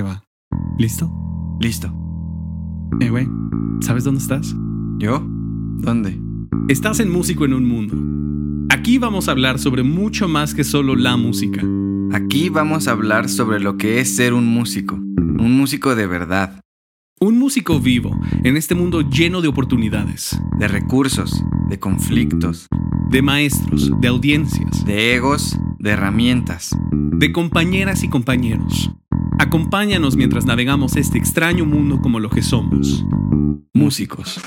Va. ¿Listo? Listo. Eh, güey, ¿sabes dónde estás? ¿Yo? ¿Dónde? Estás en Músico en un Mundo. Aquí vamos a hablar sobre mucho más que solo la música. Aquí vamos a hablar sobre lo que es ser un músico. Un músico de verdad. Un músico vivo en este mundo lleno de oportunidades, De recursos, de conflictos, de maestros, de audiencias, de egos, de herramientas. de compañeras y compañeros. Acompáñanos mientras navegamos este extraño mundo como lo que somos. Músicos.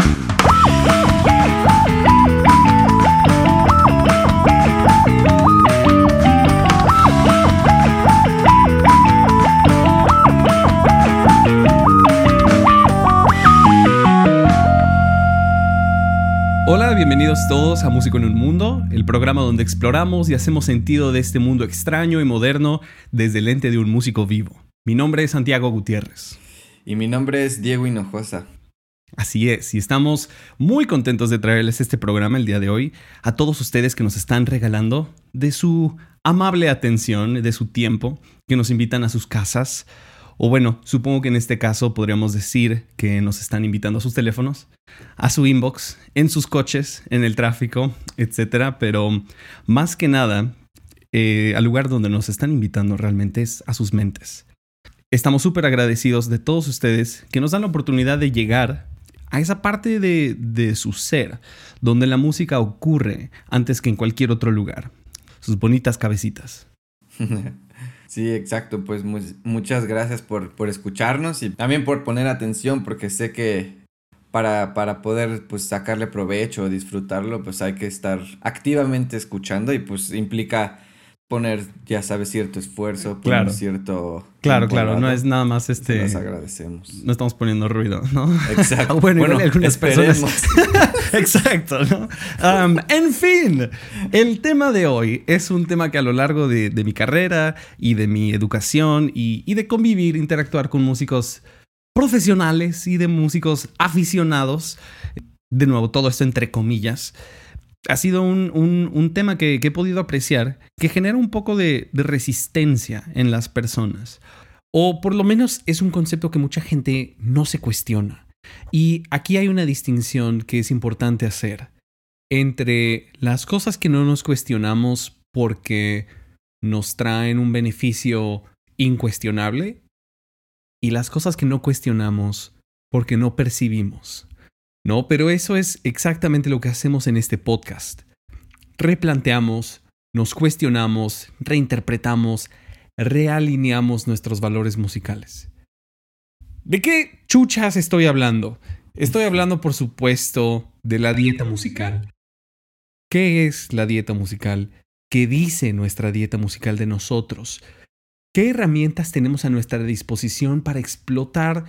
Bienvenidos todos a Músico en un Mundo, el programa donde exploramos y hacemos sentido de este mundo extraño y moderno desde el lente de un músico vivo. Mi nombre es Santiago Gutiérrez. Y mi nombre es Diego Hinojosa. Así es, y estamos muy contentos de traerles este programa el día de hoy a todos ustedes que nos están regalando de su amable atención, de su tiempo, que nos invitan a sus casas, o bueno, supongo que en este caso podríamos decir que nos están invitando a sus teléfonos, a su inbox, en sus coches, en el tráfico, etcétera, pero más que nada, eh, al lugar donde nos están invitando realmente es a sus mentes. Estamos súper agradecidos de todos ustedes que nos dan la oportunidad de llegar a esa parte de, de su ser, donde la música ocurre antes que en cualquier otro lugar. Sus bonitas cabecitas. sí, exacto. Pues mu- muchas gracias por, por escucharnos y también por poner atención porque sé que para, para poder pues sacarle provecho o disfrutarlo pues hay que estar activamente escuchando y pues implica poner, ya sabes, cierto esfuerzo, poner Claro. cierto... Claro, claro, no es nada más este... Nos agradecemos. No estamos poniendo ruido, ¿no? Exacto. bueno, igual algunas esperemos. personas. Exacto, ¿no? Um, en fin, el tema de hoy es un tema que a lo largo de, de mi carrera y de mi educación y, y de convivir, interactuar con músicos profesionales y de músicos aficionados, de nuevo, todo esto entre comillas, ha sido un, un- tema que, he podido apreciar que genera un poco de resistencia en las personas. O por lo menos es un concepto que mucha gente no se cuestiona. Y aquí hay una distinción que es importante hacer entre las cosas que no nos cuestionamos porque nos traen un beneficio incuestionable y las cosas que no cuestionamos porque no percibimos. No, pero eso es exactamente lo que hacemos en este podcast. Replanteamos, nos cuestionamos, reinterpretamos, realineamos nuestros valores musicales. ¿De qué chuchas estoy hablando? Estoy hablando, por supuesto, de la dieta musical. ¿Qué es la dieta musical? ¿Qué dice nuestra dieta musical de nosotros? ¿Qué herramientas tenemos a nuestra disposición para explotar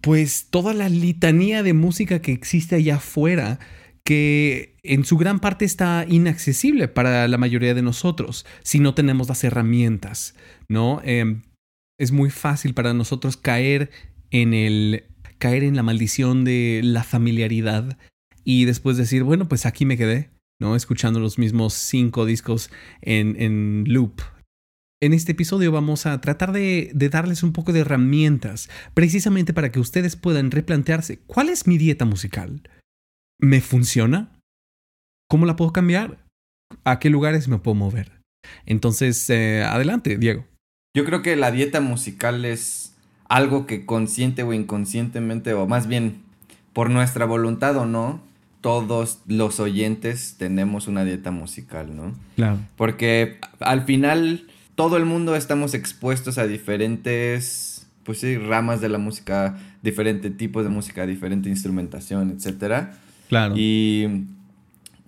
pues toda la litanía de música que existe allá afuera que en su gran parte está inaccesible para la mayoría de nosotros si no tenemos las herramientas, ¿no? Eh, es muy fácil para nosotros caer en el caer en la maldición de la familiaridad y después decir, bueno, pues aquí me quedé, ¿no? Escuchando los mismos cinco discos en, en loop. En este episodio vamos a tratar de, de darles un poco de herramientas, precisamente para que ustedes puedan replantearse, ¿cuál es mi dieta musical? ¿Me funciona? ¿Cómo la puedo cambiar? ¿A qué lugares me puedo mover? Entonces, eh, adelante, Diego. Yo creo que la dieta musical es algo que consciente o inconscientemente, o más bien por nuestra voluntad o no, todos los oyentes tenemos una dieta musical, ¿no? Claro. Porque al final todo el mundo estamos expuestos a diferentes, pues sí, ramas de la música, diferentes tipos de música, diferente instrumentación, etcétera. Claro. Y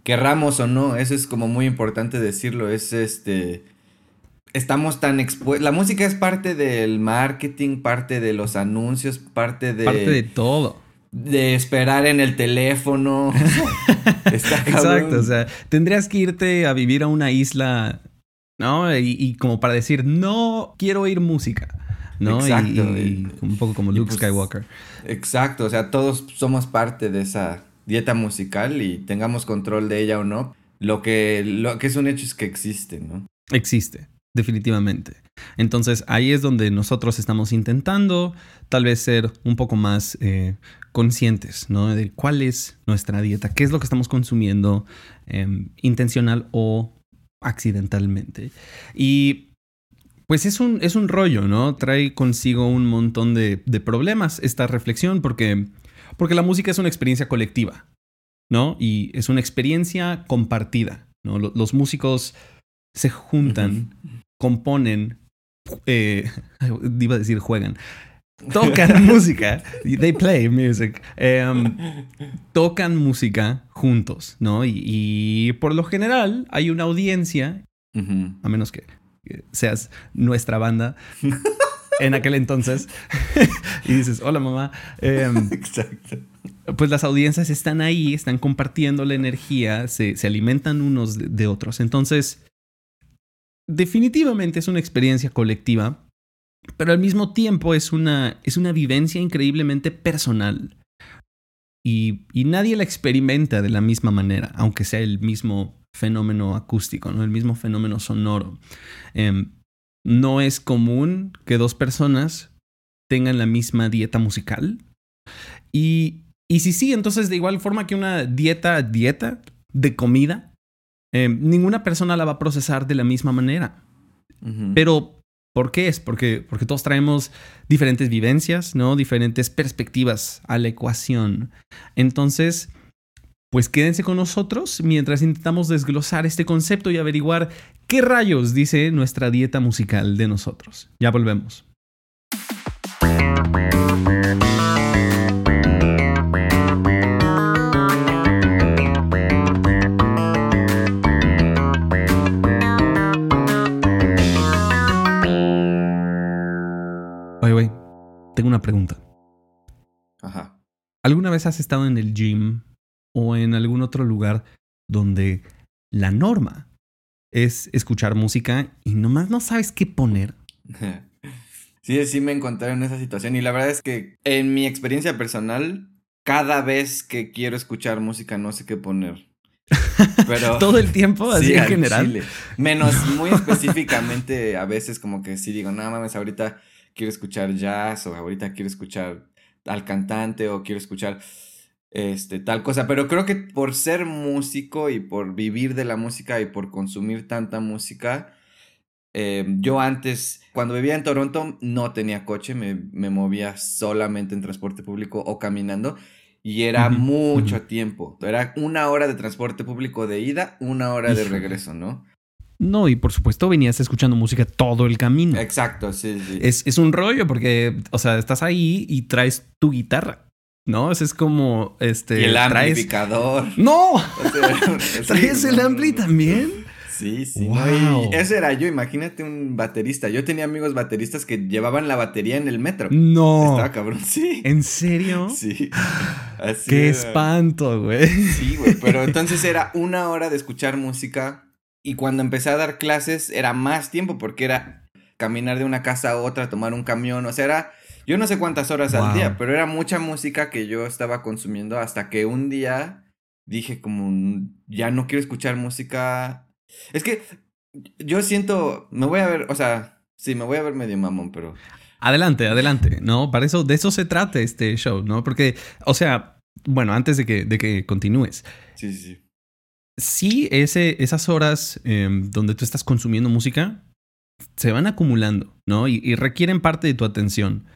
querramos o no, eso es como muy importante decirlo, es este estamos tan expuestos, la música es parte del marketing, parte de los anuncios, parte de Parte de todo. de esperar en el teléfono. Está. Exacto, o sea, tendrías que irte a vivir a una isla, ¿no? Y, y como para decir, no quiero oír música, ¿no? Exacto, Y, y- un poco como Luke pues- Skywalker. Exacto, o sea, todos somos parte de esa dieta musical y tengamos control de ella o no. Lo que, lo que es un hecho es que existe, ¿no? Existe, definitivamente. Entonces ahí es donde nosotros estamos intentando tal vez ser un poco más eh, conscientes, ¿no? De cuál es nuestra dieta, qué es lo que estamos consumiendo em, intencional o accidentalmente. Y pues es un, es un rollo, ¿no? Trae consigo un montón de, problemas esta reflexión porque, porque la música es una experiencia colectiva, ¿no? Y es una experiencia compartida, ¿no? Los, músicos se juntan, componen, eh, iba a decir juegan, tocan música, they play music, em, tocan música juntos, ¿no? Y, por lo general hay una audiencia, a menos que seas nuestra banda en aquel entonces y dices, hola mamá. Em, Exacto. Pues las audiencias están ahí, están compartiendo la energía, se, alimentan unos de otros. Entonces, definitivamente es una experiencia colectiva, pero al mismo tiempo es una, es una vivencia increíblemente personal. Y, y, nadie la experimenta de la misma manera, aunque sea el mismo fenómeno acústico, ¿no? el mismo fenómeno sonoro. Em, no es común que dos personas tengan la misma dieta musical. Y, y si sí, entonces de igual forma que una dieta, dieta de comida, em, ninguna persona la va a procesar de la misma manera. Pero, ¿por qué es? Porque, porque todos traemos diferentes vivencias, ¿no? Diferentes perspectivas a la ecuación. Entonces, pues quédense con nosotros mientras intentamos desglosar este concepto y averiguar qué rayos dice nuestra dieta musical de nosotros. Ya volvemos. Una pregunta. Ajá. ¿Alguna vez has estado en el gym o en algún otro lugar donde la norma es escuchar música y nomás no sabes qué poner. Sí, sí me encontré en esa situación y la verdad es que en mi experiencia personal, cada vez que quiero escuchar música no sé qué poner. Pero todo el tiempo así en general. Menos muy específicamente a veces como que sí digo, no mames, ahorita quiero escuchar jazz o ahorita quiero escuchar al cantante o quiero escuchar este, tal cosa. Pero creo que por ser músico y por vivir de la música y por consumir tanta música, em, yo antes, cuando vivía en Toronto, no tenía coche, me, movía solamente en transporte público o caminando. Y era mucho tiempo. Era una hora de transporte público de ida, una hora de regreso, ¿no? No, y por supuesto venías escuchando música todo el camino. Exacto, sí, sí. Es, es un rollo porque, o sea, estás ahí y traes tu guitarra. ¿no? es como, este... Y el amplificador. ¡No! ¿Traes el ampli también? Sí, sí. Wow. ese era yo, imagínate un baterista. Yo tenía amigos bateristas que llevaban la batería en el metro. No. Estaba cabrón, sí. ¿En serio? Sí. Así Qué espanto, güey. Sí, güey. Pero entonces era una hora de escuchar música y cuando empecé a dar clases era más tiempo porque era caminar de una casa a otra, tomar un camión, o sea, era yo no sé cuántas horas al día, pero era mucha música que yo estaba consumiendo hasta que un día dije como, ya no quiero escuchar música. Es que yo siento, me voy a ver, o sea, sí, me voy a ver medio mamón, pero... Adelante, adelante, ¿no? Para eso, de eso se trata este show, ¿no? Porque, o sea, bueno, antes de que, de que continúes. Sí, sí, sí. Ese, esas horas em, donde tú estás consumiendo música se van acumulando, ¿no? y, requieren parte de tu atención.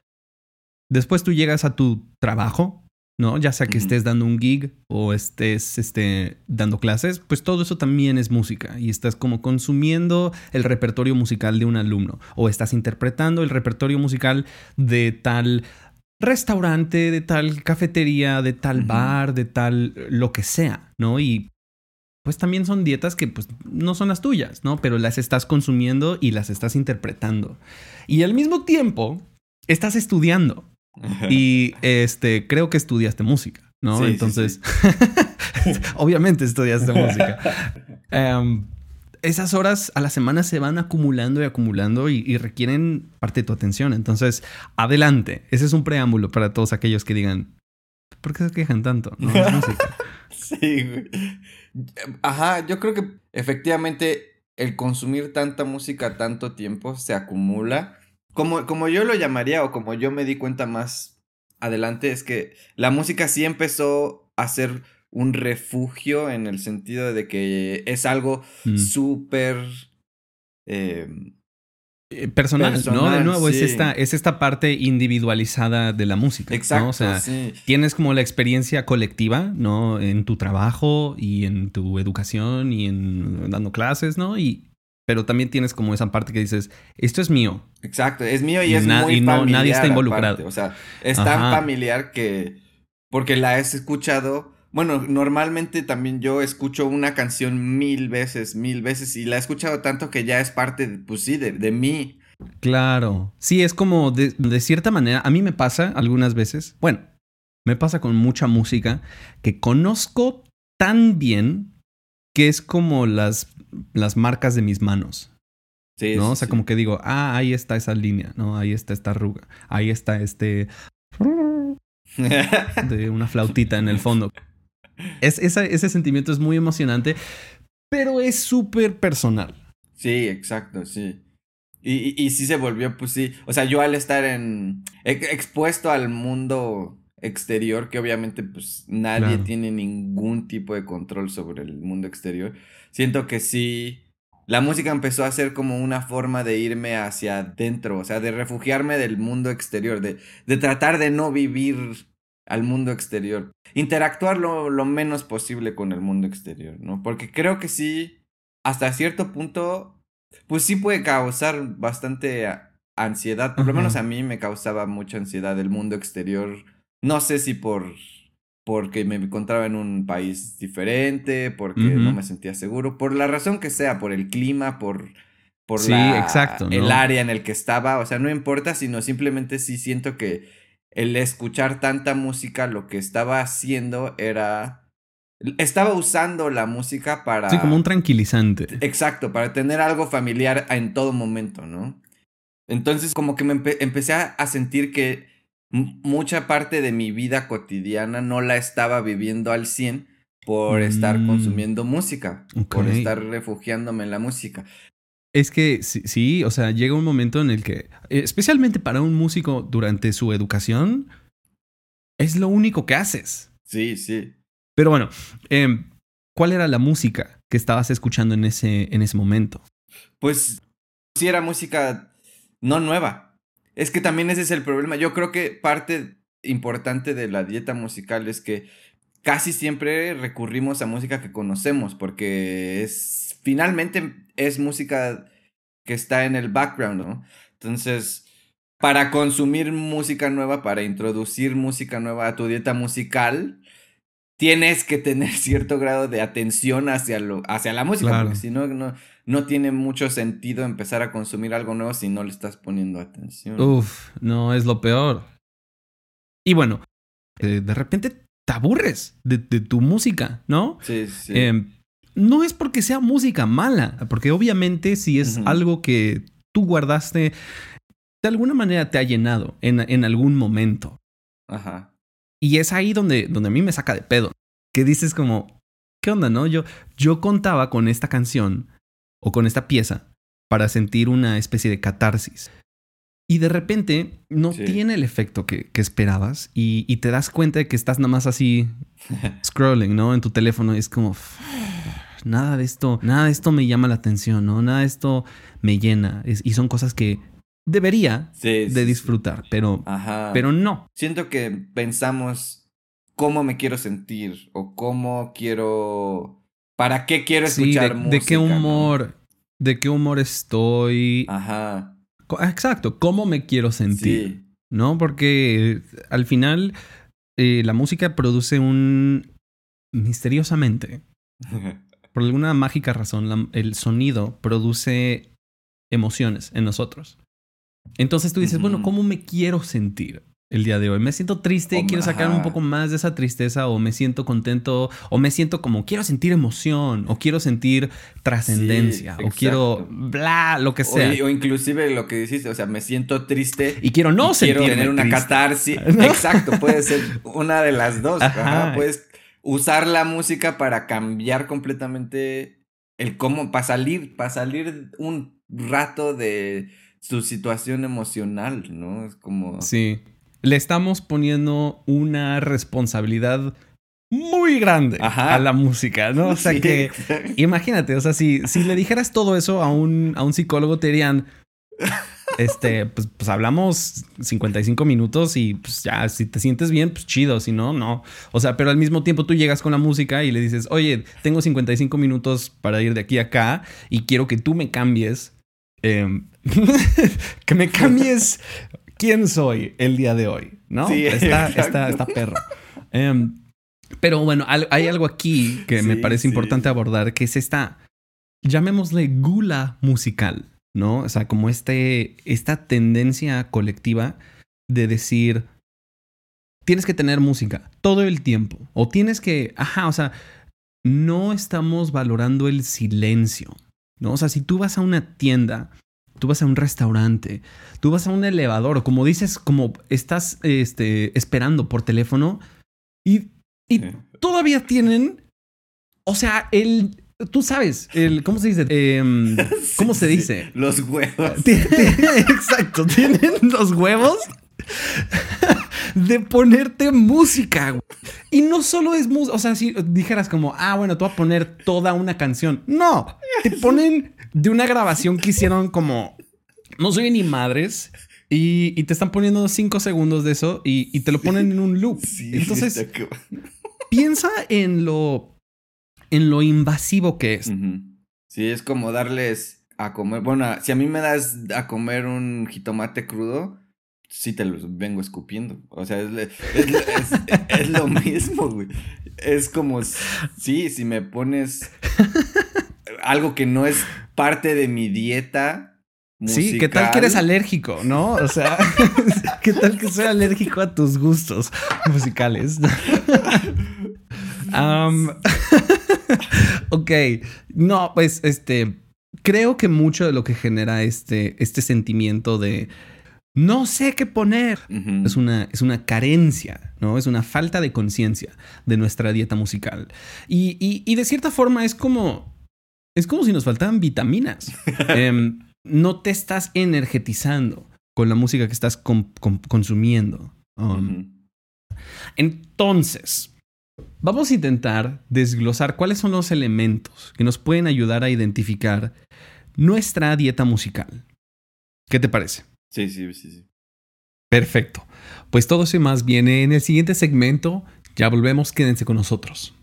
Después tú llegas a tu trabajo, ¿no? Ya sea que estés dando un gig o estés este, dando clases, pues todo eso también es música y estás como consumiendo el repertorio musical de un alumno o estás interpretando el repertorio musical de tal restaurante, de tal cafetería, de tal bar, de tal lo que sea, ¿no? Y pues también son dietas que pues no son las tuyas, ¿no? Pero las estás consumiendo y las estás interpretando. Y al mismo tiempo, estás estudiando. Y este, creo que estudiaste música, ¿no? Entonces, obviamente estudiaste música. Em, esas horas a la semana se van acumulando y acumulando y, requieren parte de tu atención. Entonces, adelante. Ese es un preámbulo para todos aquellos que digan, ¿por qué se quejan tanto? No, sí, güey. Ajá, yo creo que efectivamente el consumir tanta música tanto tiempo se acumula. Como, como yo lo llamaría o como yo me di cuenta más adelante es que la música sí empezó a ser un refugio en el sentido de que es algo Mm. súper... eh, Eh, Personal, ¿no? De nuevo, es, esta, es esta parte individualizada de la música. exacto, ¿no? O sea, sí. tienes como la experiencia colectiva, ¿no? En tu trabajo y en tu educación y en dando clases, ¿no? Y, pero también tienes como esa parte que dices, esto es mío. Exacto, es mío y es na- muy y no- familiar. nadie está involucrado. aparte, O sea, es tan Ajá. familiar que. Porque la he escuchado. Bueno, normalmente también yo escucho una canción mil veces, mil veces. Y la he escuchado tanto que ya es parte, de- pues sí, de, de mí. Claro. Sí, es como de, de cierta manera, a mí me pasa algunas veces, bueno, me pasa con mucha música que conozco tan bien que es como las, las marcas de mis manos. Sí, ¿no? sí, O sea, sí. como que digo, ah, ahí está esa línea, ¿no? Ahí está esta arruga, ahí está este de una flautita en el fondo. Es, esa- ese sentimiento es muy emocionante, pero es súper personal. Sí, exacto, sí. Y, y, y sí se volvió, pues sí. O sea, yo al estar en. ex- expuesto al mundo exterior, que obviamente, pues nadie Claro. tiene ningún tipo de control sobre el mundo exterior. Siento que sí. La música empezó a ser como una forma de irme hacia adentro, o sea, de refugiarme del mundo exterior, de, de tratar de no vivir al mundo exterior. Interactuar lo, lo menos posible con el mundo exterior, ¿no? Porque creo que sí, hasta cierto punto, pues sí puede causar bastante ansiedad. Por lo menos a mí me causaba mucha ansiedad el mundo exterior. No sé si por porque me encontraba en un país diferente, porque no me sentía seguro, por la razón que sea, por el clima, por por Sí, la- exacto, ¿no? el área en el que estaba, o sea, no importa, sino simplemente sí siento que el escuchar tanta música lo que estaba haciendo era estaba usando la música para Sí, como un tranquilizante. Exacto, para tener algo familiar en todo momento, ¿no? Entonces como que me empe- empecé a, sentir que mucha parte de mi vida cotidiana no la estaba viviendo al 100 por estar Mm. consumiendo música, por estar refugiándome en la música. Es que sí, sí, o sea, llega un momento en el que, especialmente para un músico durante su educación, es lo único que haces. Sí, sí. Pero bueno, em, ¿cuál era la música que estabas escuchando en ese, en ese momento? Pues sí era música no nueva. Es que también ese es el problema. Yo creo que parte importante de la dieta musical es que casi siempre recurrimos a música que conocemos porque es finalmente es música que está en el background, ¿no? Entonces, para consumir música nueva, para introducir música nueva a tu dieta musical, tienes que tener cierto grado de atención hacia, lo, hacia la música, Claro. porque si no, no, no tiene mucho sentido empezar a consumir algo nuevo si no le estás poniendo atención. Uf, no, es lo peor. Y bueno, eh, de repente te aburres de, de tu música, ¿no? Sí, sí. Em, no es porque sea música mala, porque obviamente si es algo que tú guardaste, de alguna manera te ha llenado en, en algún momento. Ajá. Y es ahí donde, donde a mí me saca de pedo. Que dices como, ¿qué onda, no? Yo, yo contaba con esta canción o con esta pieza para sentir una especie de catarsis. Y de repente no Sí. tiene el efecto que, que esperabas y, y te das cuenta de que estás nada más así scrolling, ¿no? En tu teléfono y es como, nada de esto, nada de esto me llama la atención, ¿no? Nada de esto me llena. Es- y son cosas que debería Sí, de sí. disfrutar, pero, Ajá. pero no. Siento que pensamos cómo me quiero sentir o cómo quiero... ¿Para qué quiero Sí, escuchar de, música? de qué no? humor, de qué humor estoy. Ajá. Co- Exacto, cómo me quiero sentir. ¿no? Porque eh, al final eh, la música produce un misteriosamente, por alguna mágica razón, la- el sonido produce emociones en nosotros. Entonces tú dices, bueno, ¿cómo me quiero sentir el día de hoy? Me siento triste, O- quiero sacar un poco más de esa tristeza, o me siento contento, o me siento como quiero sentir emoción, o quiero sentir trascendencia, o quiero bla, lo que sea. o inclusive lo que dijiste, o sea, me siento triste. y quiero no y quiero sentirme tener una triste. catarsis. ¿No? Exacto, puede ser una de las dos. Ajá. Ajá, Puedes usar la música para cambiar completamente el cómo, para salir, para salir un rato de su situación emocional, ¿no? Es como... Sí. Le estamos poniendo una responsabilidad muy grande a la música, ¿no? O sea que, imagínate, o sea, si, si le dijeras todo eso a un, a un psicólogo, te dirían, este, pues, pues, hablamos 55 minutos y pues ya, si te sientes bien, pues chido, si no, no. O sea, pero al mismo tiempo tú llegas con la música y le dices, oye, tengo 55 minutos para ir de aquí a acá y quiero que tú me cambies. Em, que me cambies quién soy el día de hoy, ¿no? Sí, está, está, está, perro. Em, pero bueno, hay algo aquí que me parece importante abordar, que es esta, llamémosle gula musical, ¿no? O sea, como este, esta tendencia colectiva de decir, tienes que tener música todo el tiempo, o tienes que, ajá, o sea, no estamos valorando el silencio, ¿no? O sea, si tú vas a una tienda, tú vas a un restaurante, tú vas a un elevador, o como dices, como estás este, esperando por teléfono y y todavía tienen, o sea, el, tú sabes, el, ¿cómo se dice? Em, ¿Cómo se dice? Los huevos. Exacto, tienen los huevos de ponerte música. Y no solo es música, o sea, si dijeras como, ah, bueno, tú vas a poner toda una canción. No, te ponen de una grabación que hicieron como, no soy ni madres. Y, te están poniendo cinco segundos de eso y, te lo ponen en un loop. Entonces, piensa en lo, en lo invasivo que es. Sí, es como darles a comer. Bueno, si a mí me das a comer un jitomate crudo, sí te lo vengo escupiendo. O sea, es, es, lo mismo, güey. Es como, sí, si me pones algo que no es parte de mi dieta. Musical. Sí, ¿qué tal que eres alérgico, no? O sea, ¿qué tal que soy alérgico a tus gustos musicales? ok, no, pues este, creo que mucho de lo que genera este, este sentimiento de no sé qué poner es, una, es una carencia, ¿no? Es una falta de conciencia de nuestra dieta musical. Y, y, de cierta forma es como, es como si nos faltaran vitaminas. Em, no te estás energetizando con la música que estás consumiendo. Um, entonces, Vamos a intentar desglosar cuáles son los elementos que nos pueden ayudar a identificar nuestra dieta musical. ¿Qué te parece? Sí, sí, sí, sí. Perfecto. Pues todo eso y más viene en el siguiente segmento. Ya volvemos, quédense con nosotros.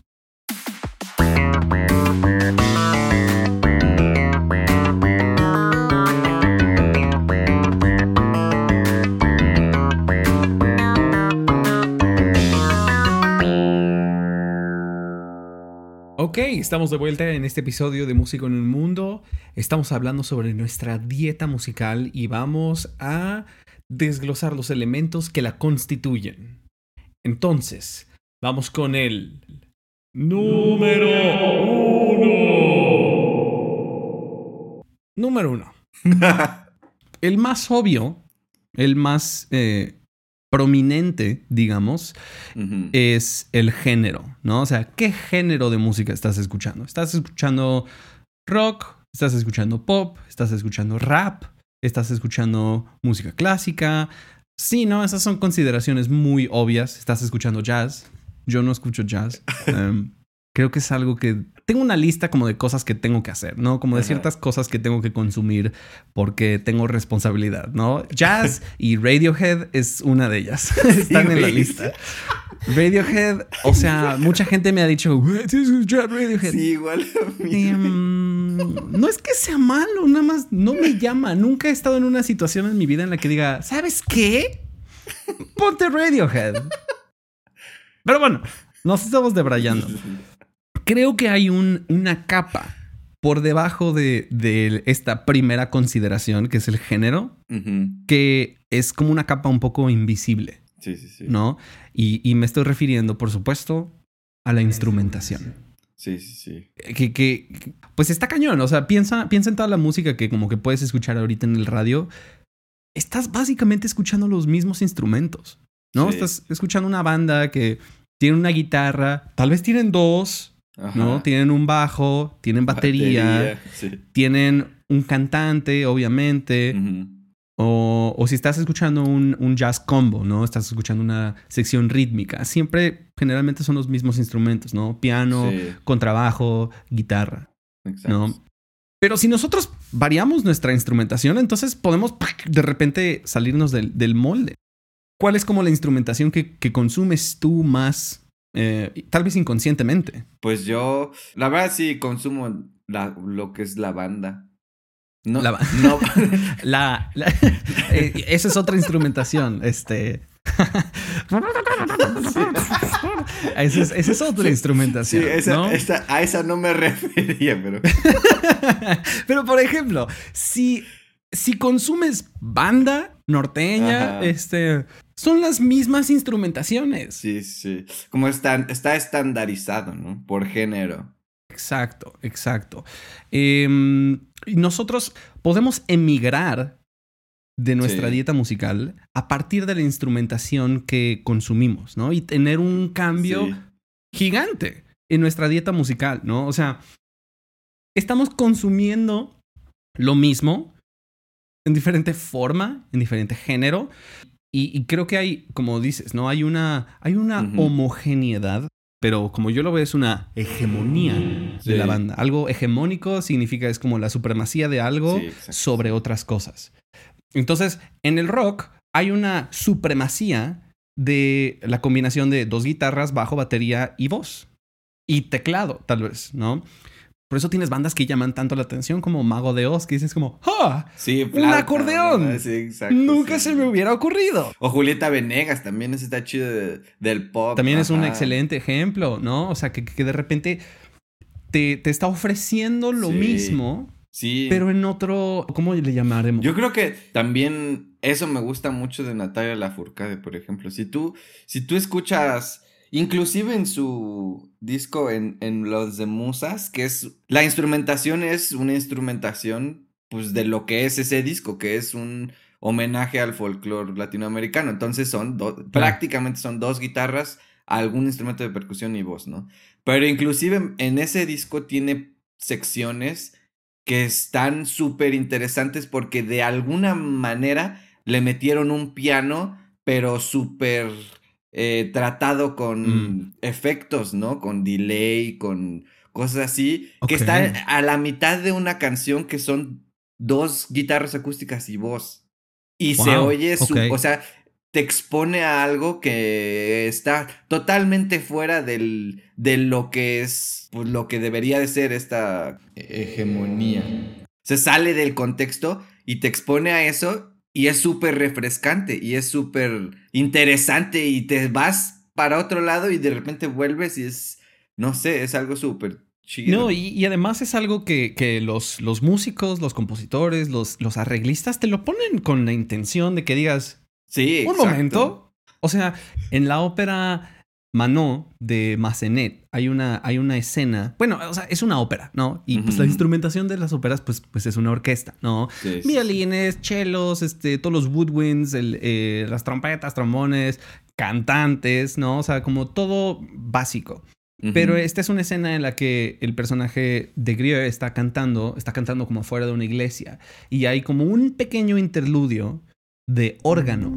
Ok, estamos de vuelta en este episodio de Músico en el Mundo. Estamos hablando sobre nuestra dieta musical y vamos a desglosar los elementos que la constituyen. Entonces, vamos con el número uno. Número uno. el más obvio, el más eh, prominente, digamos, es el género, ¿no? O sea, ¿qué género de música estás escuchando? ¿Estás escuchando rock? ¿Estás escuchando pop? ¿Estás escuchando rap? ¿Estás escuchando música clásica? Sí, ¿no? Esas son consideraciones muy obvias. ¿Estás escuchando jazz? Yo no escucho jazz. Em, creo que es algo que tengo una lista como de cosas que tengo que hacer, ¿no? Como de ciertas cosas que tengo que consumir porque tengo responsabilidad, ¿no? Jazz y Radiohead es una de ellas. Están en la lista. Radiohead, o sea, mucha gente me ha dicho, Radiohead. Sí, igual. Em, no es que sea malo, nada más no me llama. Nunca he estado en una situación en mi vida en la que diga, ¿sabes qué? Ponte Radiohead. Pero bueno, nos estamos debrayando creo que hay un, una capa por debajo de, esta primera consideración, que es el género, que es como una capa un poco invisible. Sí, sí, sí. ¿No? Y, me estoy refiriendo, por supuesto, a la instrumentación. Sí, sí, sí. Que, que, pues está cañón. O sea, piensa, piensa en toda la música que como que puedes escuchar ahorita en el radio. Estás básicamente escuchando los mismos instrumentos. ¿No? Estás escuchando una banda que tiene una guitarra, tal vez tienen dos, ¿no? Tienen un bajo, tienen batería, tienen un cantante, obviamente. o, o, si estás escuchando un, un, jazz combo, ¿no? Estás escuchando una sección rítmica. Siempre, generalmente son los mismos instrumentos, ¿no? Piano, contrabajo, guitarra. Exacto. Pero si nosotros variamos nuestra instrumentación, entonces podemos de repente salirnos del, del molde. ¿Cuál es como la instrumentación que, que consumes tú más eh, tal vez inconscientemente. Pues yo, la verdad sí consumo la, lo que es la banda. No, la, no. la, eh, esa es otra instrumentación. Este. esa, es, otra instrumentación. Sí, esa, a esa no me refería, pero. pero por ejemplo, si, si consumes banda norteña, este, son las mismas instrumentaciones. Sí, sí. Como está, está estandarizado, ¿no? Por género. Exacto, exacto. Em, nosotros podemos emigrar de nuestra dieta musical a partir de la instrumentación que consumimos, ¿no? Y tener un cambio gigante en nuestra dieta musical, ¿no? O sea, estamos consumiendo lo mismo en diferente forma, en diferente género, y, creo que hay, como dices, ¿no? Hay una, hay una homogeneidad, pero como yo lo veo es una hegemonía de la banda. Algo hegemónico significa es como la supremacía de algo sobre otras cosas. Entonces, en el rock hay una supremacía de la combinación de dos guitarras, bajo, batería y voz. Y teclado, tal vez, ¿no? Por eso tienes bandas que llaman tanto la atención como Mago de Oz, que dices como, ¡ah! Sí, un acordeón. Sí, exacto, Nunca se me hubiera ocurrido. O Julieta Venegas también está chido del pop. También es un excelente ejemplo, ¿no? O sea, que, de repente te, te, está ofreciendo lo mismo. Sí. Pero en otro, ¿cómo le llamaremos? Yo creo que también eso me gusta mucho de Natalia Lafourcade, por ejemplo. Si tú, si tú escuchas Inclusive en su disco, en, en los de Musas, que es... La instrumentación es una instrumentación, pues, de lo que es ese disco, que es un homenaje al folclore latinoamericano. Entonces son prácticamente son dos guitarras, algún instrumento de percusión y voz, ¿no? Pero inclusive en ese disco tiene secciones que están súper interesantes porque de alguna manera le metieron un piano, pero súper eh, tratado con mm. efectos, ¿no? Con delay, con cosas así, que están a la mitad de una canción que son dos guitarras acústicas y voz. Y se oye su, o sea, te expone a algo que está totalmente fuera del, de lo que es, pues, lo que debería de ser esta hegemonía. Se sale del contexto y te expone a eso y es súper refrescante y es súper interesante y te vas para otro lado y de repente vuelves y es, no sé, es algo súper chido. No, y, además es algo que, que los, los, músicos, los compositores, los, los, arreglistas te lo ponen con la intención de que digas, sí, un momento. O sea, en la ópera Manó de Massenet hay una, hay una escena, bueno, o sea, es una ópera, ¿no? Y pues la instrumentación de las óperas, pues, pues es una orquesta, ¿no? Violines, chelos, este, todos los woodwinds, eh, las trompetas, trombones, cantantes, ¿no? O sea, como todo básico. Pero esta es una escena en la que el personaje de Grier está cantando, está cantando como fuera de una iglesia. Y hay como un pequeño interludio de órgano.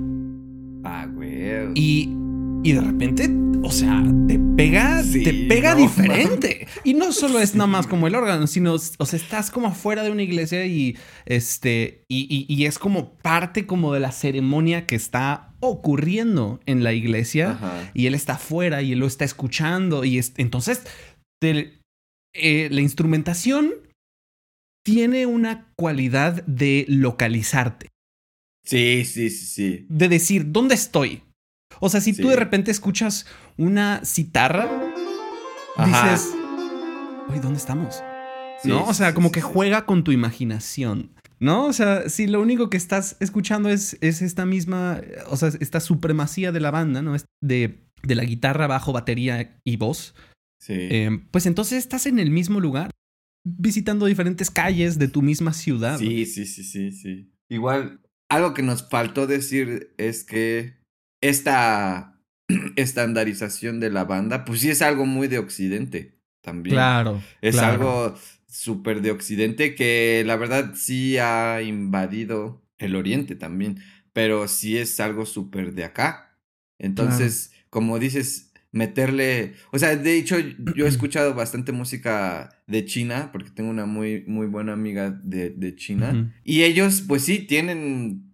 Ah, güey. Y y de repente, o sea, te pega, te pega diferente. Y no solo es nada más como el órgano, sino, o sea, estás como afuera de una iglesia y este, y, es como parte como de la ceremonia que está ocurriendo en la iglesia y él está afuera y él lo está escuchando y entonces eh, la instrumentación tiene una cualidad de localizarte. Sí, sí, sí, sí. De decir, ¿dónde estoy? O sea, si tú de repente escuchas una citarra, dices, uy, ¿dónde estamos? ¿No? O sea, como que juega con tu imaginación. ¿No? O sea, si lo único que estás escuchando es, es esta misma, o sea, esta supremacía de la banda, ¿no? De, de la guitarra, bajo, batería y voz. Sí. Em, pues entonces estás en el mismo lugar, visitando diferentes calles de tu misma ciudad. Sí, sí, sí, sí, sí. Igual, algo que nos faltó decir es que esta estandarización de la banda, pues sí es algo muy de Occidente. también. Claro. Es claro. algo súper de Occidente que la verdad sí ha invadido el Oriente también, pero sí es algo súper de acá. Entonces, como dices, meterle, o sea, de hecho yo he escuchado bastante música de China, porque tengo una muy, muy buena amiga de, de China, y ellos pues sí tienen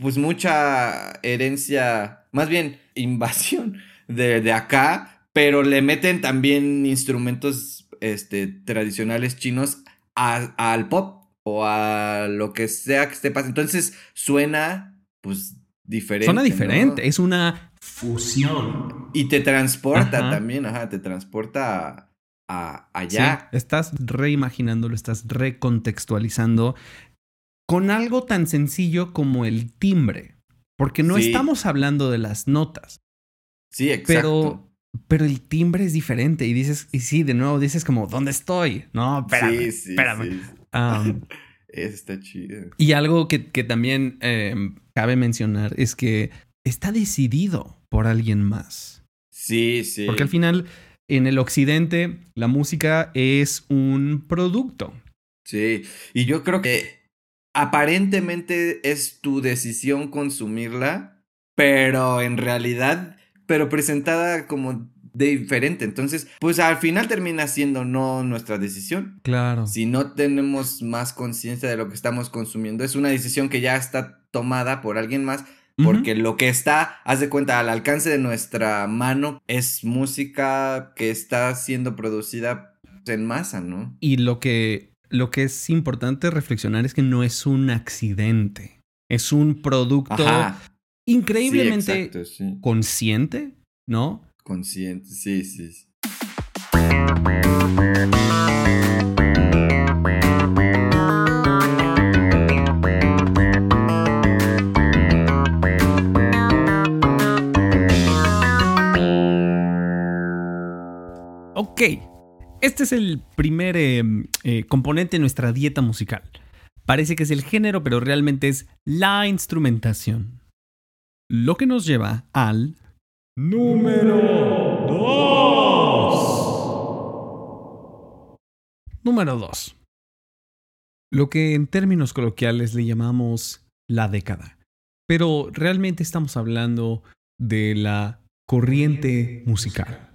pues mucha herencia, más bien invasión de, de acá, pero le meten también instrumentos este, tradicionales chinos a- al pop o a lo que sea que esté pasando. Entonces suena pues diferente. Suena ¿no? diferente. Es una fusión. Y te transporta Ajá. también, ajá, te transporta a, a- Sí, allá. estás reimaginándolo, estás recontextualizando con algo tan sencillo como el timbre. Porque no Sí. estamos hablando de las notas, Sí, exacto. pero, pero el timbre es diferente. Y dices, y sí, de nuevo dices como, ¿dónde estoy? No, espérame, sí, sí, espérame. Eso está chido. y algo que, que también em, cabe mencionar es que está decidido por alguien más. Sí, sí. Porque al final, en el occidente, la música es un producto. Sí, y yo creo que aparentemente es tu decisión consumirla, pero en realidad, pero presentada como de diferente. Entonces, pues al final termina siendo no nuestra decisión. Claro. Si no tenemos más conciencia de lo que estamos consumiendo, es una decisión que ya está tomada por alguien más, porque lo que está, haz de cuenta, al alcance de nuestra mano es música que está siendo producida en masa, ¿no? Y lo que, lo que es importante reflexionar es que no es un accidente. Es un producto Ajá. increíblemente Sí, exacto, sí. consciente, ¿no? Consciente, sí, sí. sí. Ok. Este es el primer eh, eh, componente de nuestra dieta musical. Parece que es el género, pero realmente es la instrumentación. Lo que nos lleva al número 2. Número 2. Lo que en términos coloquiales le llamamos la década. Pero realmente estamos hablando de la corriente musical.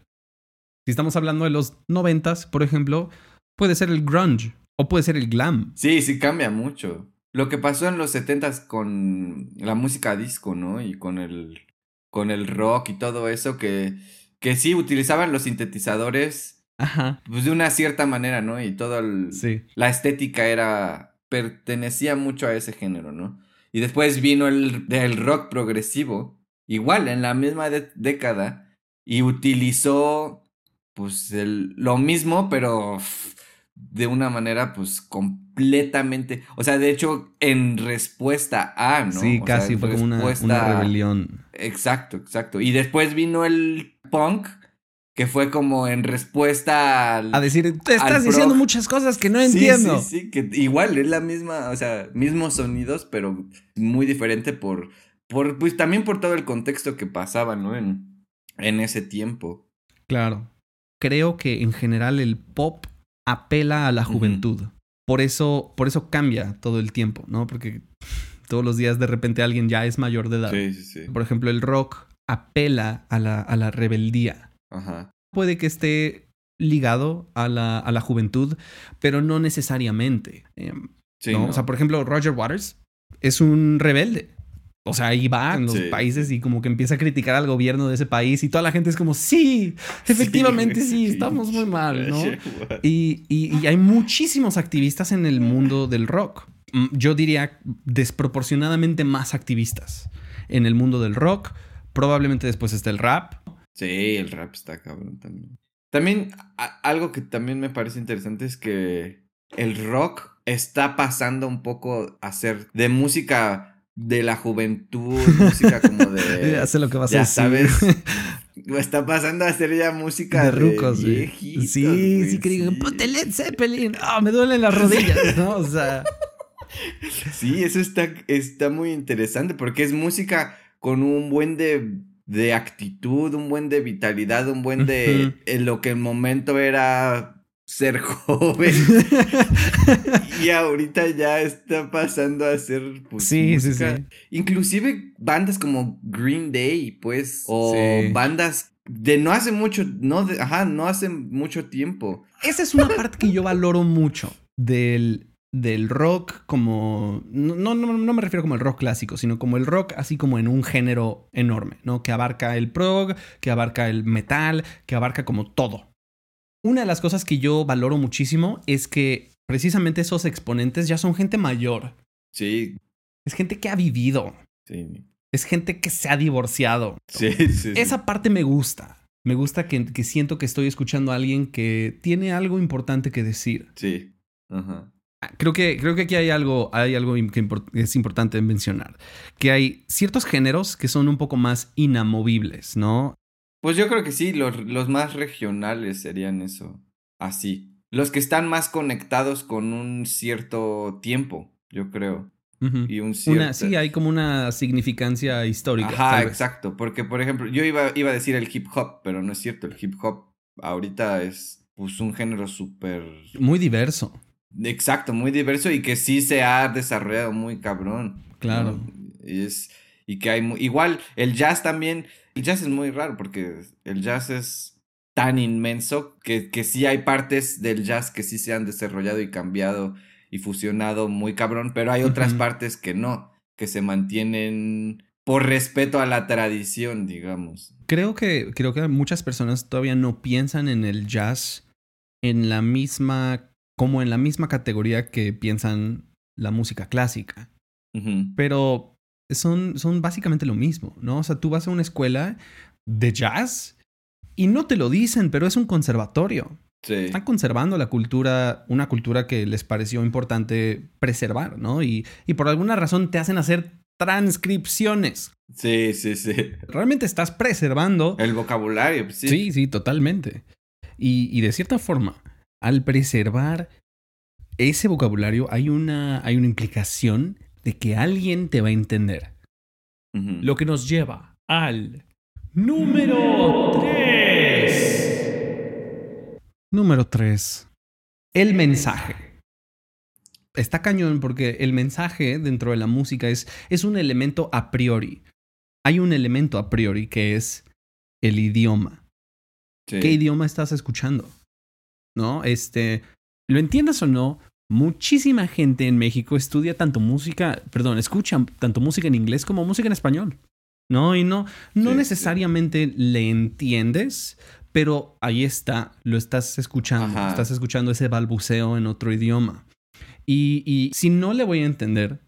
Si estamos hablando de los noventas, por ejemplo, puede ser el grunge o puede ser el glam. Sí, sí cambia mucho. Lo que pasó en los setentas con la música disco, ¿no? Y con el, con el rock y todo eso, que, que sí utilizaban los sintetizadores Ajá. pues de una cierta manera, ¿no? Y todo el, Sí. la estética era, pertenecía mucho a ese género, ¿no? Y después vino el, el rock progresivo, igual en la misma de- década, y utilizó pues el, lo mismo, pero de una manera pues completamente, o sea, de hecho en respuesta a, ¿no? Sí, O casi fue como una, una a- rebelión. Exacto, exacto. Y después vino el punk, que fue como en respuesta al... A decir, te estás diciendo muchas cosas que no Sí, entiendo. Sí, sí, que igual es la misma, o sea, mismos sonidos, pero muy diferente por, por pues también por todo el contexto que pasaba, ¿no? En, en ese tiempo. Claro. Creo que en general el pop apela a la juventud. Por eso, por eso cambia todo el tiempo, ¿no? Porque todos los días de repente alguien ya es mayor de edad. Sí, sí, sí. Por ejemplo, el rock apela a la, a la rebeldía. Ajá. Puede que esté ligado a la, a la juventud, pero no necesariamente. Em, Sí, ¿no? ¿no? O sea, por ejemplo, Roger Waters es un rebelde. O sea, ahí va en los Sí. países y como que empieza a criticar al gobierno de ese país y toda la gente es como, sí, efectivamente sí, estamos muy mal, ¿no? Y, y- y hay muchísimos activistas en el mundo del rock. Mm, Yo diría desproporcionadamente más activistas en el mundo del rock. Probablemente después está el rap. Sí, el rap está cabrón también. También, a- algo que también me parece interesante es que el rock está pasando un poco a ser de música de la juventud, música como de... Hace lo que vas a ya decir. sabes, está pasando a ser ya música de rucos, viejitos, Sí, güey, sí que digan, sí. ponte Led Zeppelin. Ah, me duelen las rodillas, ¿no? O sea, Sí, eso está, está muy interesante porque es música con un buen de de actitud, un buen de vitalidad, un buen de en lo que el momento era ser joven. y ahorita ya está pasando a ser pues, sí, sí, sí. Inclusive bandas como Green Day, pues, o bandas de no hace mucho, no, ajá, no hace mucho tiempo. Esa es una parte que yo valoro mucho del del rock como... No, no, no, me refiero como el rock clásico, sino como el rock así como en un género enorme, ¿no? Que abarca el prog, que abarca el metal, que abarca como todo. Una de las cosas que yo valoro muchísimo es que precisamente esos exponentes ya son gente mayor. Sí. Es gente que ha vivido. Sí. Es gente que se ha divorciado. Sí, sí. Esa parte me gusta. Me gusta que, que siento que estoy escuchando a alguien que tiene algo importante que decir. Sí. Ajá. Creo que, creo que aquí hay algo, hay algo que es importante mencionar. Que hay ciertos géneros que son un poco más inamovibles, ¿no? Pues yo creo que sí, los, los más regionales serían eso. Así. Los que están más conectados con un cierto tiempo, yo creo. Y un cierto... sí, hay como una significancia histórica. Ajá, exacto. Porque, por ejemplo, yo iba, iba a decir el hip hop, pero no es cierto. El hip hop ahorita es pues, un género súper... Muy diverso. Exacto, muy diverso y que sí se ha desarrollado muy cabrón. Claro. Y, es, y que hay igual el jazz también, el jazz es muy raro porque el jazz es tan inmenso que, que sí hay partes del jazz que sí se han desarrollado y cambiado y fusionado muy cabrón, pero hay otras partes que no, que se mantienen por respeto a la tradición, digamos. Creo que, creo que muchas personas todavía no piensan en el jazz en la misma como en la misma categoría que piensan la música clásica. Pero son, son básicamente lo mismo, ¿no? O sea, tú vas a una escuela de jazz y no te lo dicen, pero es un conservatorio. Sí. Están conservando la cultura, una cultura que les pareció importante preservar, ¿no? Y, y por alguna razón te hacen hacer transcripciones. Sí, sí, sí. Realmente estás preservando. El vocabulario, sí. Sí, sí, totalmente. Y, y de cierta forma, al preservar ese vocabulario hay una, hay una implicación de que alguien te va a entender. Lo que nos lleva al número 3. Número 3. El mensaje. Está cañón porque el mensaje dentro de la música es, es un elemento a priori. Hay un elemento a priori que es el idioma. ¿Qué idioma estás escuchando? ¿no? Este, lo entiendas o no, muchísima gente en México estudia tanto música, perdón, escucha tanto música en inglés como música en español, ¿no? Y no, no necesariamente le entiendes, pero ahí está, lo estás escuchando, estás escuchando ese balbuceo en otro idioma. Y, y si no le voy a entender,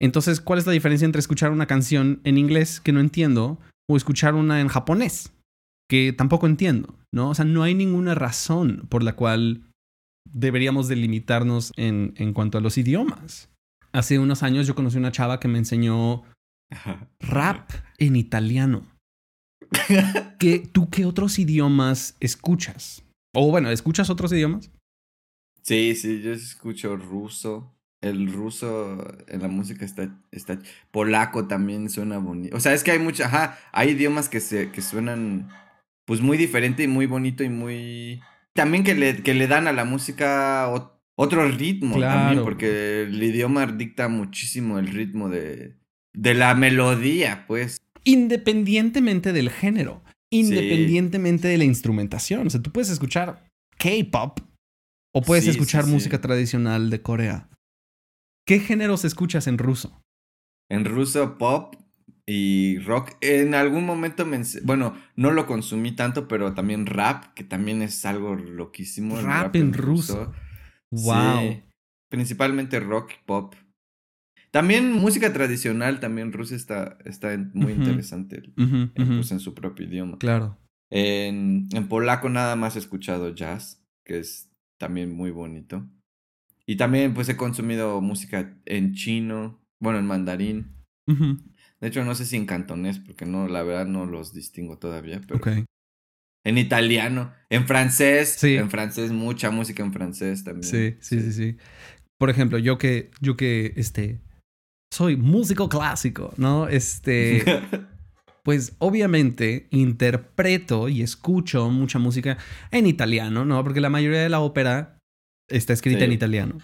entonces, ¿cuál es la diferencia entre escuchar una canción en inglés que no entiendo o escuchar una en japonés que tampoco entiendo? ¿no? O sea, no hay ninguna razón por la cual deberíamos delimitarnos en, en cuanto a los idiomas. Hace unos años yo conocí una chava que me enseñó rap en italiano. ¿Qué, ¿Tú qué otros idiomas escuchas? O bueno, ¿escuchas otros idiomas? Sí, sí, yo escucho ruso. El ruso en la música está, está... Polaco también suena bonito. O sea, es que hay mucha... Ajá, hay idiomas que, se, que suenan pues muy diferente y muy bonito y muy... También que le, que le dan a la música otro ritmo también, porque el idioma dicta muchísimo el ritmo de, de la melodía, pues. Independientemente del género, independientemente de la instrumentación. O sea, tú puedes escuchar K-pop o puedes escuchar música tradicional de Corea. ¿Qué géneros escuchas en ruso? En ruso, pop, y rock. En algún momento, me, bueno, no lo consumí tanto, pero también rap, que también es algo loquísimo. Rap, en ruso. Wow. principalmente rock y pop. También música tradicional, también rusa está, está muy interesante. Pues, en su propio idioma. Claro. En, en polaco nada más he escuchado jazz, que es también muy bonito. Y también pues he consumido música en chino, bueno, en mandarín. De hecho, no sé si en cantonés, porque no, la verdad no los distingo todavía. Pero En italiano, en francés. Sí. En francés, mucha música en francés también. Sí, sí, sí, sí. Por ejemplo, yo que, yo que, este, soy músico clásico, ¿no? Este, pues obviamente interpreto y escucho mucha música en italiano, ¿no? Porque la mayoría de la ópera está escrita en italiano.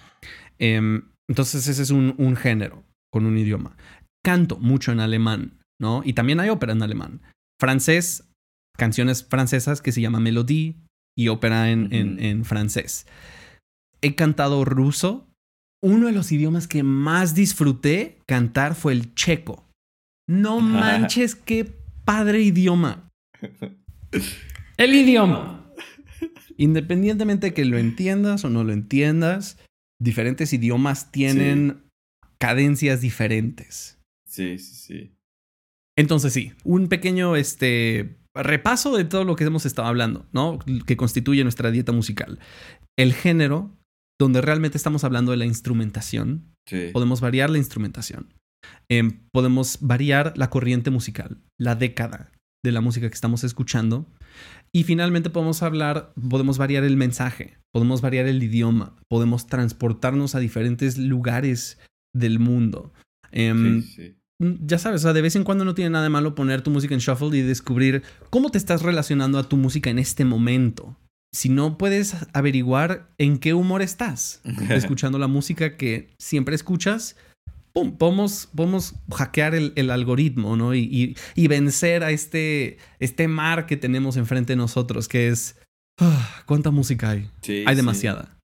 Em, entonces ese es un, un, género con un idioma. Canto mucho en alemán, ¿no? Y también hay ópera en alemán. Francés, canciones francesas que se llama Melodie y ópera en, en francés. He cantado ruso. Uno de los idiomas que más disfruté cantar fue el checo. No manches, qué padre idioma. El idioma. Independientemente de que lo entiendas o no lo entiendas, diferentes idiomas tienen cadencias diferentes. Sí, sí, sí. Entonces sí, un pequeño este, repaso de todo lo que hemos estado hablando, ¿no? Que constituye nuestra dieta musical. El género, donde realmente estamos hablando de la instrumentación. Podemos variar la instrumentación. Em, podemos variar la corriente musical, la década de la música que estamos escuchando. Y finalmente podemos hablar, podemos variar el mensaje, podemos variar el idioma, podemos transportarnos a diferentes lugares del mundo. Em, ya sabes, de vez en cuando no tiene nada de malo poner tu música en shuffle y descubrir cómo te estás relacionando a tu música en este momento. Si no puedes averiguar en qué humor estás escuchando la música que siempre escuchas, pum, podemos, podemos hackear el, algoritmo, ¿no? Y, vencer a este, este mar que tenemos enfrente de nosotros, que es, ah, ¿cuánta música hay? hay demasiada.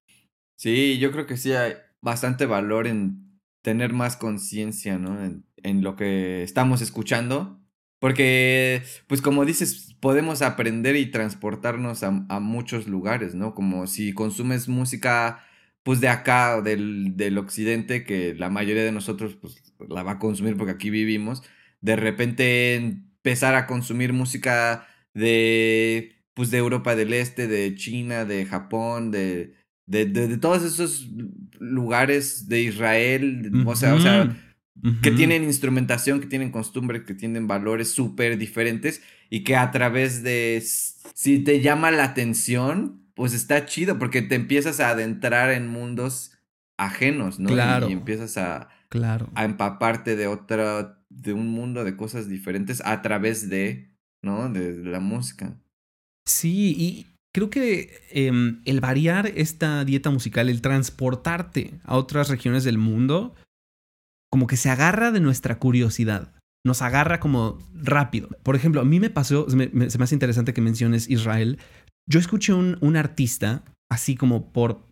Sí. yo creo que sí hay bastante valor en tener más conciencia, ¿no? En, lo que estamos escuchando. Porque, pues como dices, podemos aprender y transportarnos a, a muchos lugares, ¿no? Como si consumes música pues de acá, del, del occidente, que la mayoría de nosotros pues, la va a consumir porque aquí vivimos, de repente empezar a consumir música de, pues de Europa del Este, de China, de Japón, de, de, de, todos esos lugares de Israel, o sea, o sea que tienen instrumentación, que tienen costumbres, que tienen valores súper diferentes y que a través de, si te llama la atención, pues está chido porque te empiezas a adentrar en mundos ajenos, ¿no? Claro. Y, empiezas a, claro. a empaparte de otra, de un mundo de cosas diferentes a través de, ¿no? De, la música. Sí, y creo que em, el variar esta dieta musical, el transportarte a otras regiones del mundo, como que se agarra de nuestra curiosidad. Nos agarra como rápido. Por ejemplo, a mí me pasó, se me hace interesante que menciones Israel, yo escuché un, un artista, así como por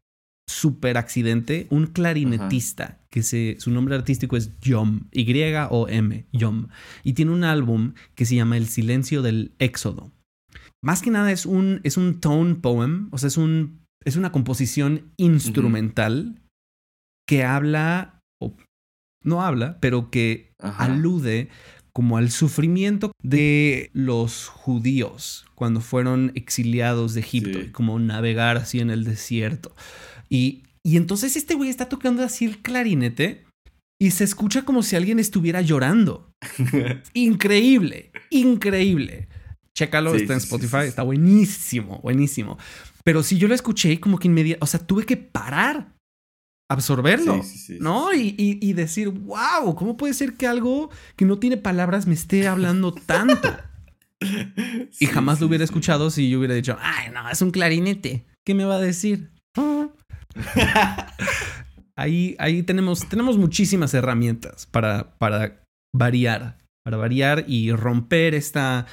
super accidente, un clarinetista, que se, su nombre artístico es Yom, Y-O-M, Yom, y tiene un álbum que se llama El silencio del éxodo. Más que nada es un, es un tone poem, o sea, es, un, es una composición instrumental que habla, o no habla, pero que alude como al sufrimiento de los judíos cuando fueron exiliados de Egipto, como navegar así en el desierto. Y, y entonces este güey está tocando así el clarinete y se escucha como si alguien estuviera llorando. increíble, increíble. Chécalo, está en Spotify, está buenísimo, buenísimo. Pero si yo lo escuché como que inmediatamente, o sea, tuve que parar absorberlo, ¿no? Y, decir, wow, ¿cómo puede ser que algo que no tiene palabras me esté hablando tanto? y jamás lo hubiera escuchado si yo hubiera dicho, ay, no, es un clarinete. ¿Qué me va a decir? ahí ahí tenemos, tenemos muchísimas herramientas para, para variar, para variar y romper esta,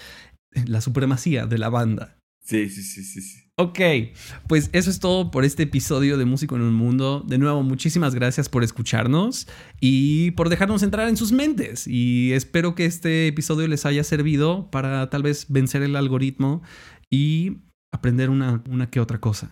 la supremacía de la banda. Sí, sí, sí, sí, sí. Ok, pues eso es todo por este episodio de Músico en un Mundo. De nuevo, muchísimas gracias por escucharnos y por dejarnos entrar en sus mentes. Y espero que este episodio les haya servido para tal vez vencer el algoritmo y aprender una, una que otra cosa.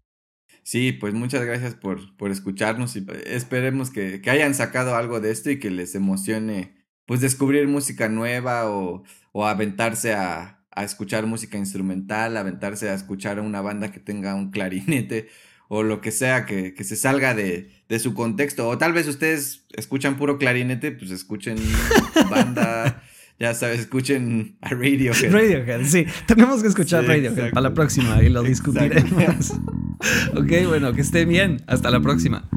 Sí, pues muchas gracias por, por escucharnos y esperemos que, que, hayan sacado algo de esto y que les emocione pues descubrir música nueva o, o aventarse a, a escuchar música instrumental, aventarse a escuchar a una banda que tenga un clarinete o lo que sea que, que se salga de, de, su contexto. O tal vez ustedes escuchan puro clarinete, pues escuchen banda, ya sabes, escuchen a Radiohead. Radiohead, sí. Tenemos que escuchar Radiohead para la próxima y lo discutiremos. ok, bueno, que esté bien. Hasta la próxima.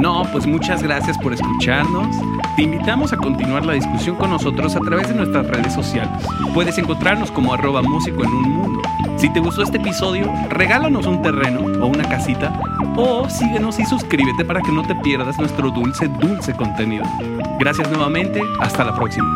No, pues muchas gracias por escucharnos. Te invitamos a continuar la discusión con nosotros a través de nuestras redes sociales. Puedes encontrarnos como arroba músico en un mundo. Si te gustó este episodio, regálanos un terreno o una casita o síguenos y suscríbete para que no te pierdas nuestro dulce, dulce contenido. Gracias nuevamente, hasta la próxima.